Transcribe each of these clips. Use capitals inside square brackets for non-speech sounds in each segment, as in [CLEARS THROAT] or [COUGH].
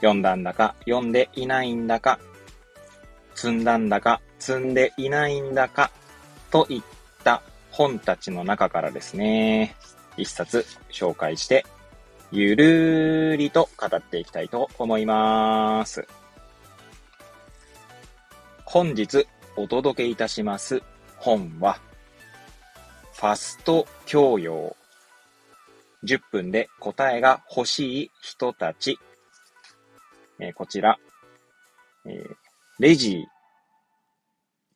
読んだんだか、読んでいないんだか、積んだんだか、積んでいないんだか、といった本たちの中からですね、一冊紹介して、ゆるーりと語っていきたいと思います。本日お届けいたします本は、ファスト教養。10分で答えが欲しい人たち。えー、こちら、えー、レジー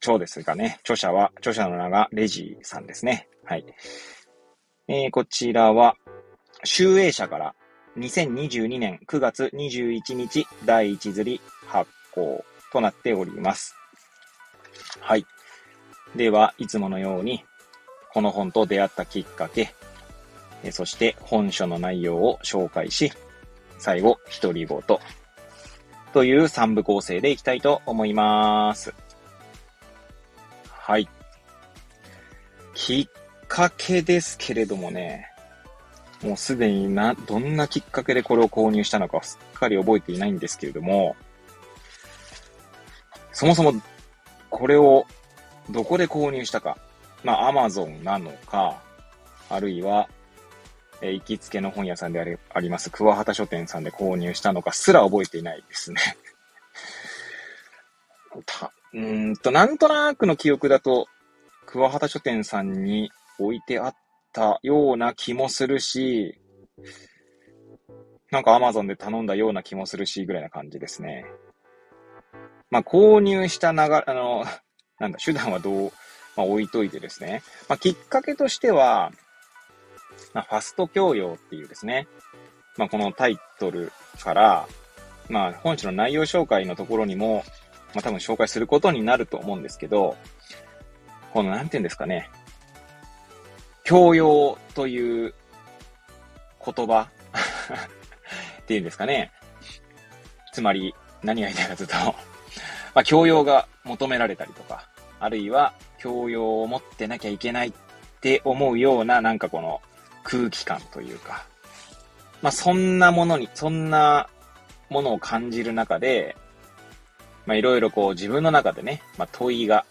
長ですがね、著者は、著者の名がレジーさんですね。はい。えー、こちらは、集英社から2022年9月21日第1釣り発行となっております。はい。では、いつものように、この本と出会ったきっかけ、そして本書の内容を紹介し、最後、独り言という3部構成でいきたいと思います。はい。きっかけですけれどもね、もうすでにな、どんなきっかけでこれを購入したのかすっかり覚えていないんですけれども、そもそもこれをどこで購入したか。まあ、アマゾンなのか、あるいは、え、行きつけの本屋さんでありあります、桑畑書店さんで購入したのかすら覚えていないですね。[LAUGHS] た、うんと、なんとなくの記憶だと、桑畑書店さんに置いてあったような気もするし、なんか Amazon で頼んだような気もするし、ぐらいな感じですね。まあ、購入した流れ、あの、なんだ、手段はどう、まあ、置いといてですね。まあ、きっかけとしては、まあ、ファスト教養っていうですね、まあ、このタイトルから、まあ、本書の内容紹介のところにも、まあ、多分紹介することになると思うんですけど、この、なんて言うんですかね、教養という言葉 [LAUGHS] っていうんですかね。つまり、何が言いたいかというとまあ、教養が求められたりとか、あるいは教養を持ってなきゃいけないって思うような、なんかこの空気感というか、まあ、そんなものに、そんなものを感じる中で、まあ、いろいろこう自分の中でね、まあ、問いが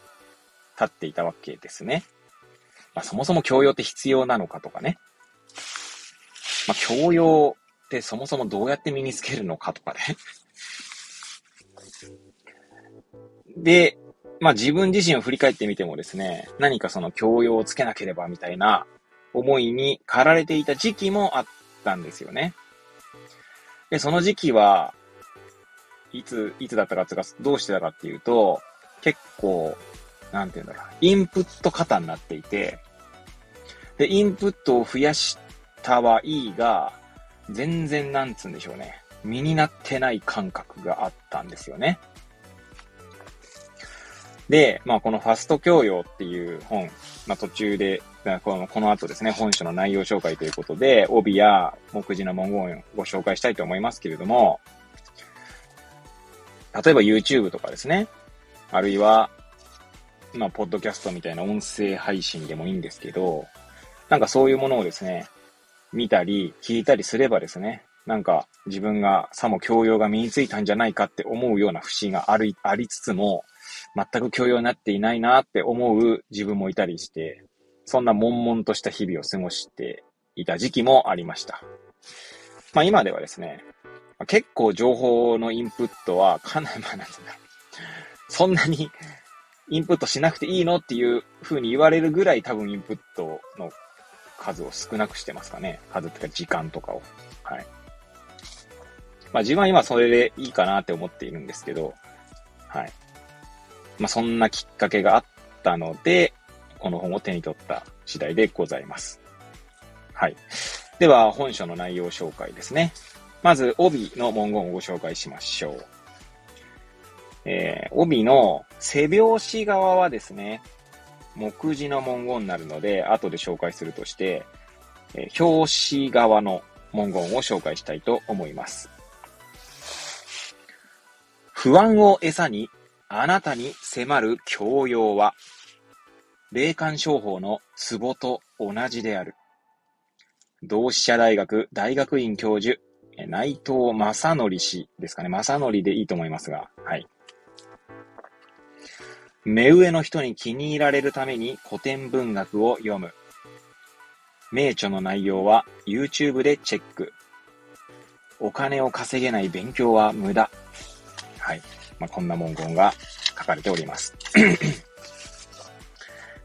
立っていたわけですね。まあ、そもそも教養って必要なのかとかね。まあ、教養ってそもそもどうやって身につけるのかとかね。で、まあ自分自身を振り返ってみてもですね、何かその教養をつけなければみたいな思いに駆られていた時期もあったんですよね。で、その時期は、いつ、いつだったかっていうか、どうしてたかっていうと、結構、なんて言うんだろう、インプット型になっていて、で、インプットを増やしたはいいが、全然なんつうんでしょうね。身になってない感覚があったんですよね。で、まあ、このファスト教養っていう本、まあ、途中で、このこの後ですね、本書の内容紹介ということで、帯や目次の文言をご紹介したいと思いますけれども、例えば YouTube とかですね、あるいは、まあ、ポッドキャストみたいな音声配信でもいいんですけど、なんかそういうものをですね、見たり、聞いたりすればですね、なんか自分がさも教養が身についたんじゃないかって思うような節があり、ありつつも、全く教養になっていないなって思う自分もいたりして、そんな悶々とした日々を過ごしていた時期もありました。まあ今ではですね、結構情報のインプットはかなり、まあなんてうんだろう。そんなにインプットしなくていいのっていう風に言われるぐらい多分インプットの数を少なくしてますかね。数っていうか時間とかを。はい。まあ自分は今それでいいかなって思っているんですけど、はい。まあそんなきっかけがあったので、この本を手に取った次第でございます。はい。では、本書の内容紹介ですね。まず、帯の文言をご紹介しましょう。えー、帯の背表紙側はですね、目次の文言になるので、後で紹介するとして、えー、表紙側の文言を紹介したいと思います。不安を餌に、あなたに迫る教養は、霊感商法のツボと同じである。同志社大学大学院教授、内藤正則氏ですかね。正則でいいと思いますが、はい。目上の人に気に入られるために古典文学を読む。名著の内容は YouTube でチェック。お金を稼げない勉強は無駄。はい。まあ、こんな文言が書かれております。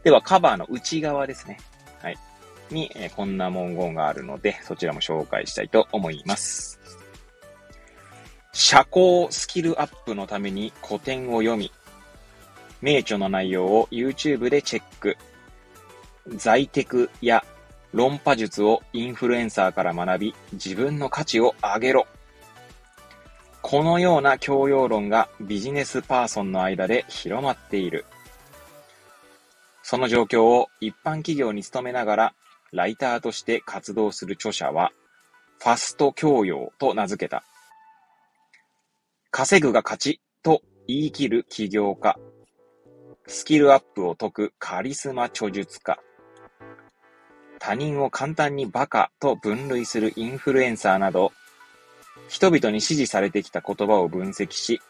では、カバーの内側ですね。はい。に、えー、こんな文言があるので、そちらも紹介したいと思います。社交スキルアップのために古典を読み、名著の内容を YouTube でチェック。在テクや論破術をインフルエンサーから学び、自分の価値を上げろ。このような教養論がビジネスパーソンの間で広まっている。その状況を一般企業に勤めながら、ライターとして活動する著者は、ファスト教養と名付けた。稼ぐが勝ちと言い切る起業家。スキルアップを解くカリスマ著述家。他人を簡単にバカと分類するインフルエンサーなど、人々に支持されてきた言葉を分析し、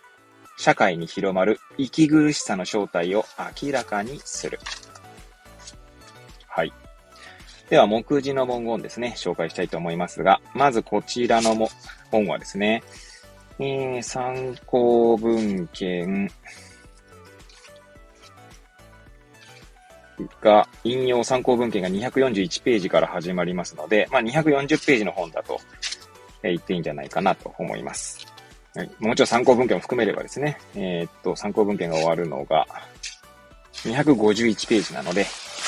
社会に広まる息苦しさの正体を明らかにする。では、目次の文言ですね、紹介したいと思いますが、まずこちらのも本はですね、えー、参考文献、が、引用参考文献が241ページから始まりますので、まあ、240ページの本だと言っていいんじゃないかなと思います。はい、もちろん参考文献を含めればですね、えー、っと、参考文献が終わるのが251ページなので、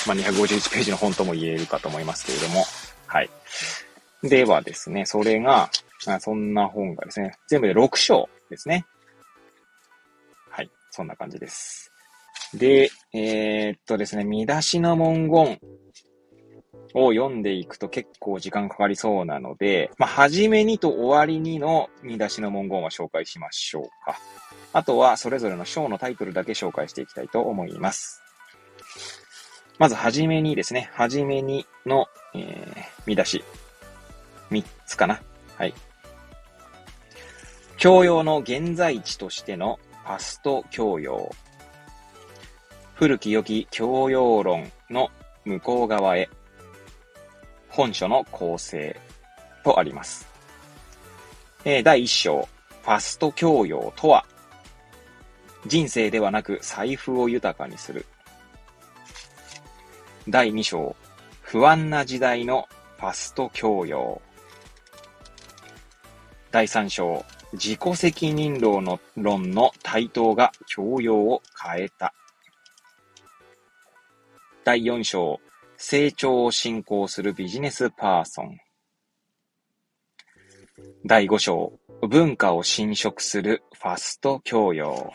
まあ、251ページの本とも言えるかと思いますけれども、はい。ではですね、それが、そんな本がですね、全部で6章ですね。はい。そんな感じです。で、えー、っとですね、見出しの文言を読んでいくと結構時間かかりそうなので、まあ、初めにと終わりにの見出しの文言は紹介しましょうか。あとは、それぞれの章のタイトルだけ紹介していきたいと思います。まず、はじめにですね、はじめにの、えー、見出し。3つかな。はい。教養の現在地としてのパスト教養。古き良き教養論の向こう側へ、本書の構成とあります。えー、第1章、ファスト教養とは、人生ではなく財布を豊かにする。第2章、不安な時代のファスト教養。第3章、自己責任論の論の台頭が教養を変えた。第4章、成長を進行するビジネスパーソン。第5章、文化を侵食するファスト教養。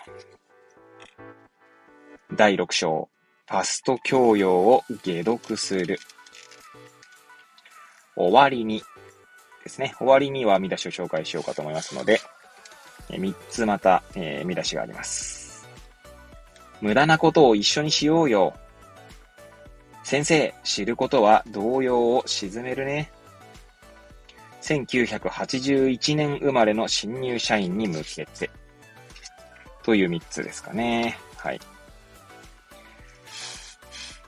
第6章、ファスト教養を解読する。終わりにですね。終わりには見出しを紹介しようかと思いますので、3つまた、えー、見出しがあります。無駄なことを一緒にしようよ。先生、知ることは動揺を沈めるね。1981年生まれの新入社員に向けて。という3つですかね。はい。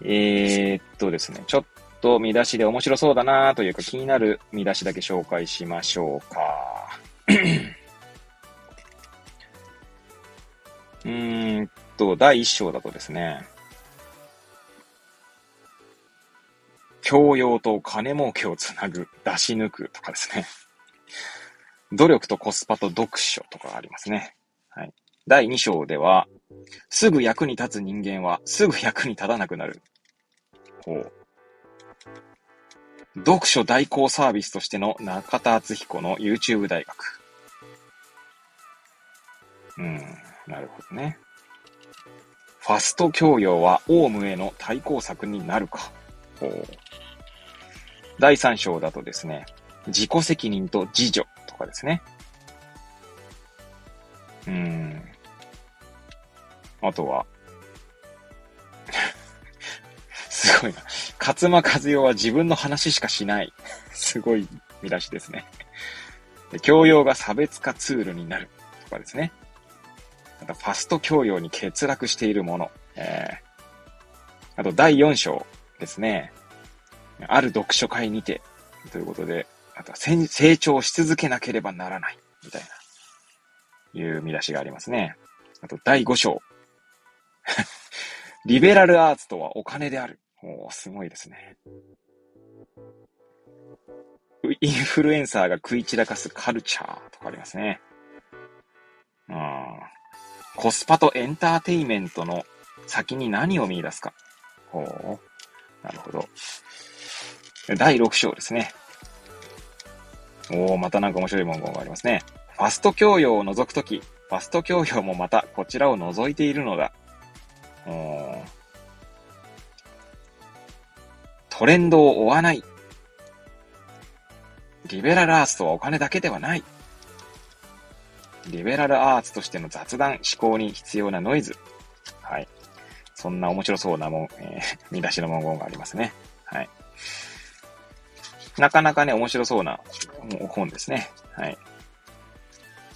えー、っとですね、ちょっと見出しで面白そうだなというか気になる見出しだけ紹介しましょうか。[COUGHS] うーんと、第1章だとですね、教養と金儲けをつなぐ、出し抜くとかですね。努力とコスパと読書とかありますね。はい。第2章では、すぐ役に立つ人間はすぐ役に立たなくなる。ほう。読書代行サービスとしての中田敦彦の YouTube 大学。うん、なるほどね。ファスト教養はオウムへの対抗策になるか。第3章だとですね、自己責任と自助とかですね。うん。あとは、[LAUGHS] すごいな。勝間和代は自分の話しかしない。すごい見出しですね。教養が差別化ツールになる。とかですね。また、ファスト教養に欠落しているもの。えー、あと、第4章ですね。ある読書会にて、ということで、あとは成長し続けなければならない。みたいな、いう見出しがありますね。あと、第5章。[LAUGHS] リベラルアーツとはお金である。おすごいですね。インフルエンサーが食い散らかすカルチャーとかありますね。うん。コスパとエンターテイメントの先に何を見出すか。ほう。なるほど。第6章ですね。おー、またなんか面白い文言がありますね。ファスト教養を除くとき、ファスト教養もまたこちらを除いているのだ。トレンドを追わない。リベラルアーツとはお金だけではない。リベラルアーツとしての雑談、思考に必要なノイズ。はい。そんな面白そうなもん、えー、[LAUGHS] 見出しの文言がありますね。はい。なかなかね、面白そうな本ですね。はい。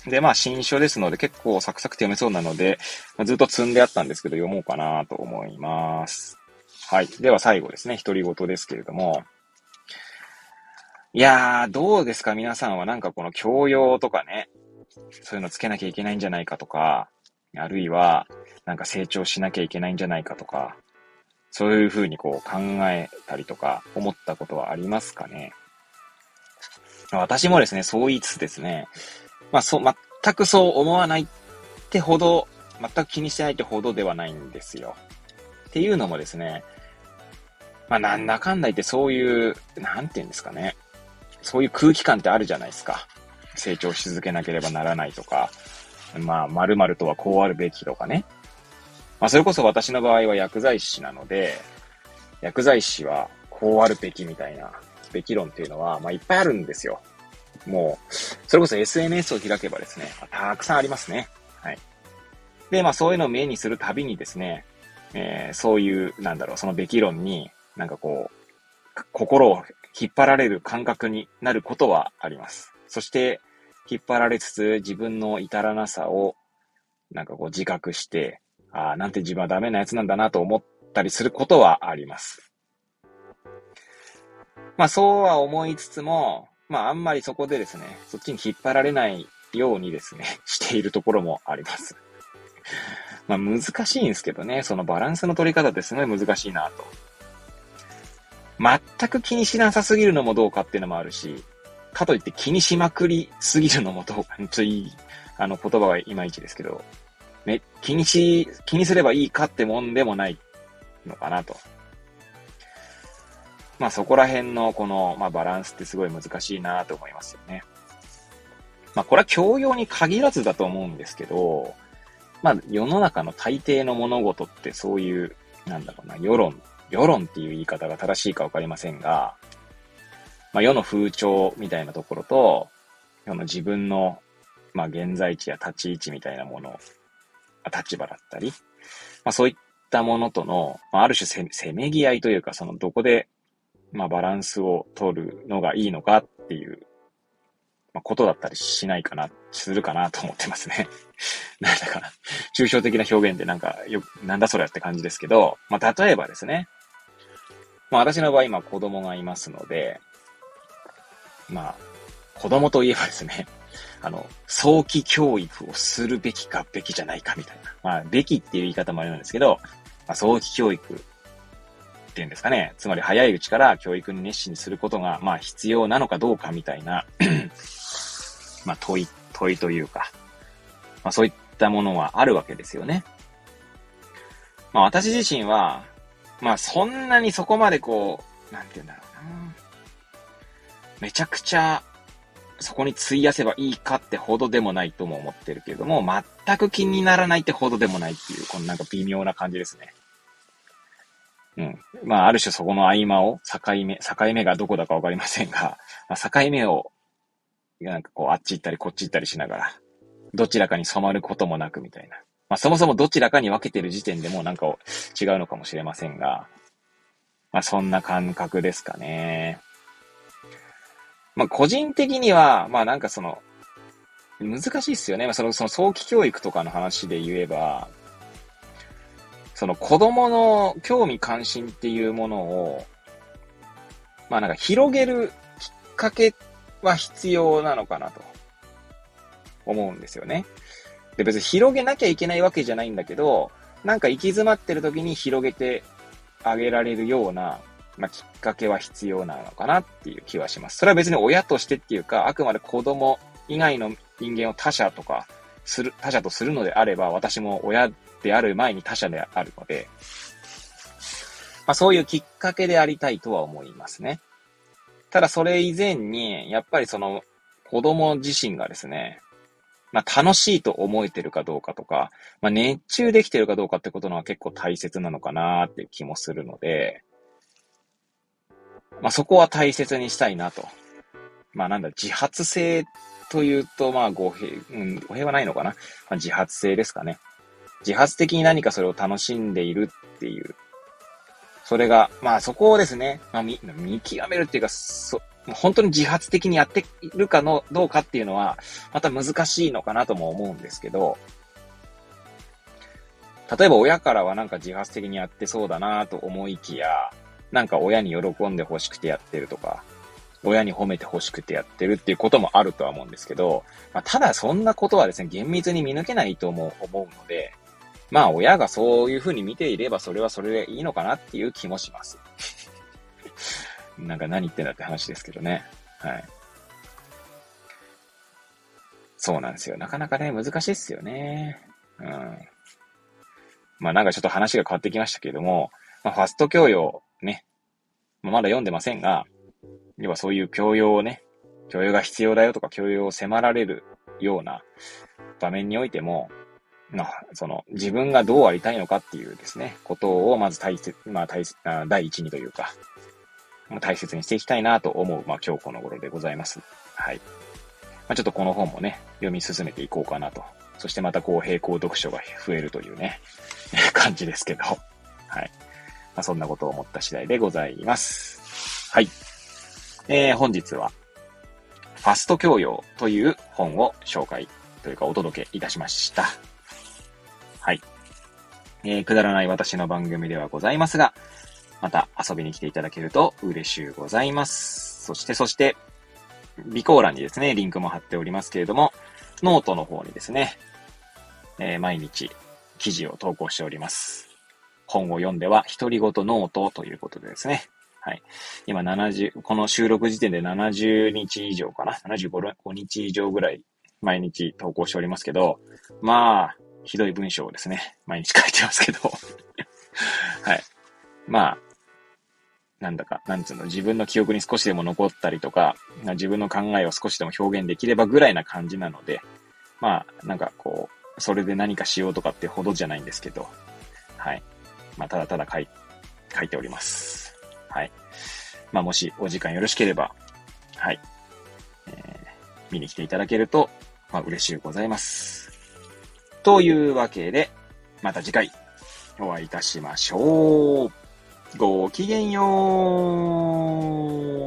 で、まあ、新書ですので、結構サクサクと読めそうなので、ま、ずっと積んであったんですけど、読もうかなと思います。はい。では最後ですね、独り言ですけれども。いやー、どうですか？皆さんはなんかこの教養とかね、そういうのつけなきゃいけないんじゃないかとか、あるいは、なんか成長しなきゃいけないんじゃないかとか、そういうふうにこう考えたりとか思ったことはありますかね？私もですね、そう言いつつですね、まあそう、全くそう思わないってほど、全く気にしてないってほどではないんですよ。っていうのもですね、まあなんだかんだ言ってそういう、なんて言うんですかね。そういう空気感ってあるじゃないですか。成長し続けなければならないとか、まあ、〇〇とはこうあるべきとかね。まあ、それこそ私の場合は薬剤師なので、薬剤師はこうあるべきみたいな、べき論っていうのは、まあ、いっぱいあるんですよ。もう、それこそ SNS を開けばですね、たくさんありますね。はい。で、まあ、そういうのを目にするたびにですね、えー、そういう、なんだろう、そのべき論に、なんかこう、心を引っ張られる感覚になることはあります。そして、引っ張られつつ自分の至らなさを、なんかこう自覚して、ああ、なんて自分はダメなやつなんだなと思ったりすることはあります。まあそうは思いつつも、まああんまりそこでですね、そっちに引っ張られないようにですね、[LAUGHS] しているところもあります。[LAUGHS] まあ難しいんですけどね、そのバランスの取り方ってすごい難しいなと。全く気にしなさすぎるのもどうかっていうのもあるし、かといって気にしまくりすぎるのもどうか、ちょっといい、あの言葉はいまいちですけど、ね、気にし、気にすればいいかってもんでもないのかなと。まあそこら辺のこの、まあバランスってすごい難しいなと思いますよね。まあこれは教養に限らずだと思うんですけど、まあ世の中の大抵の物事ってそういう、なんだろうな、世論、世論っていう言い方が正しいかわかりませんが、まあ世の風潮みたいなところと、世の自分の、まあ現在地や立ち位置みたいなもの、立場だったり、まあそういったものとの、まあある種せめぎ合いというか、そのどこでまあ、バランスを取るのがいいのかっていう、まあ、ことだったりしないかな、するかなと思ってますね。[LAUGHS] なんだかな。抽象的な表現でなんか、よ、なんだそれって感じですけど、まあ、例えばですね。まあ、私の場合今子供がいますので、まあ、子供といえばですね、[LAUGHS] あの、早期教育をするべきかべきじゃないかみたいな。まあ、べきっていう言い方もあるんですけど、まあ、早期教育ていうんですかね。つまり早いうちから教育に熱心にすることが、まあ必要なのかどうかみたいな [CLEARS THROAT] まあ問い、問いというか、まあそういったものはあるわけですよね。まあ私自身は、まあそんなにそこまでこう、なんて言うんだろうな。めちゃくちゃ、そこに費やせばいいかってほどでもないとも思ってるけれども、全く気にならないってほどでもないっていう、このなんか微妙な感じですね。うん。まあ、ある種そこの合間を、境目、境目がどこだかわかりませんが、[LAUGHS] まあ、境目を、なんかこう、あっち行ったりこっち行ったりしながら、どちらかに染まることもなくみたいな。まあ、そもそもどちらかに分けてる時点でもなんか違うのかもしれませんが、まあ、そんな感覚ですかね。まあ、個人的には、まあ、なんかその、難しいっすよね。まあ、その、その早期教育とかの話で言えば、その子供の興味関心っていうものを、まあなんか広げるきっかけは必要なのかなと思うんですよね。で、別に広げなきゃいけないわけじゃないんだけど、なんか行き詰まってる時に広げてあげられるような、まあ、きっかけは必要なのかなっていう気はします。それは別に親としてっていうか、あくまで子供以外の人間を他者とか、する、他者とするのであれば、私も親である前に他者であるので、まあそういうきっかけでありたいとは思いますね。ただそれ以前に、やっぱりその子供自身がですね、まあ楽しいと思えてるかどうかとか、まあ熱中できてるかどうかってことのは結構大切なのかなっていう気もするので、まあそこは大切にしたいなと。まあなんだ、自発性というと、まあ語弊、うん、語弊はないのかな。まあ、自発性ですかね。自発的に何かそれを楽しんでいるっていう。それが、まあそこをですね、まあ見、極めるっていうか、そ、本当に自発的にやっているかの、どうかっていうのは、また難しいのかなとも思うんですけど、例えば親からはなんか自発的にやってそうだなと思いきや、なんか親に喜んで欲しくてやってるとか、親に褒めて欲しくてやってるっていうこともあるとは思うんですけど、まあ、ただそんなことはですね、厳密に見抜けないと思う思うので、まあ親がそういうふうに見ていればそれはそれでいいのかなっていう気もします。[LAUGHS] なんか何言ってんだって話ですけどね。はい。そうなんですよ。なかなかね、難しいっすよね。うん。まあなんかちょっと話が変わってきましたけれども、まあファスト教養ね、まあ、まだ読んでませんが、要はそういう教養をね、教養が必要だよとか教養を迫られるような場面においても、まあ、その、自分がどうありたいのかっていうですね、ことをまず大切、まあ大切、第一にというか、大切にしていきたいなと思う、まあ今日この頃でございます。はい。まあちょっとこの本もね、読み進めていこうかなと。そしてまたこう並行読書が増えるというね、[LAUGHS] 感じですけど、はい。まあそんなことを思った次第でございます。はい。えー、本日は、ファスト教養という本を紹介というかお届けいたしました。はい。えー、くだらない私の番組ではございますが、また遊びに来ていただけると嬉しゅうございます。そして、そして、備考欄にですね、リンクも貼っておりますけれども、ノートの方にですね、えー、毎日記事を投稿しております。本を読んでは、独り言ノートということでですね。はい。今70、この収録時点で70日以上かな ?75 日以上ぐらい毎日投稿しておりますけど、まあ、ひどい文章をですね、毎日書いてますけど [LAUGHS] はい。まあ、なんだか、なんつうの、自分の記憶に少しでも残ったりとか、自分の考えを少しでも表現できればぐらいな感じなので、まあ、なんかこう、それで何かしようとかってほどじゃないんですけど、はい。まあ、ただただ書い、書いております。はい。まあ、もしお時間よろしければ、はい。えー、見に来ていただけると、まあ、嬉しゅうございます。というわけで、また次回お会いいたしましょう。ごきげんよう。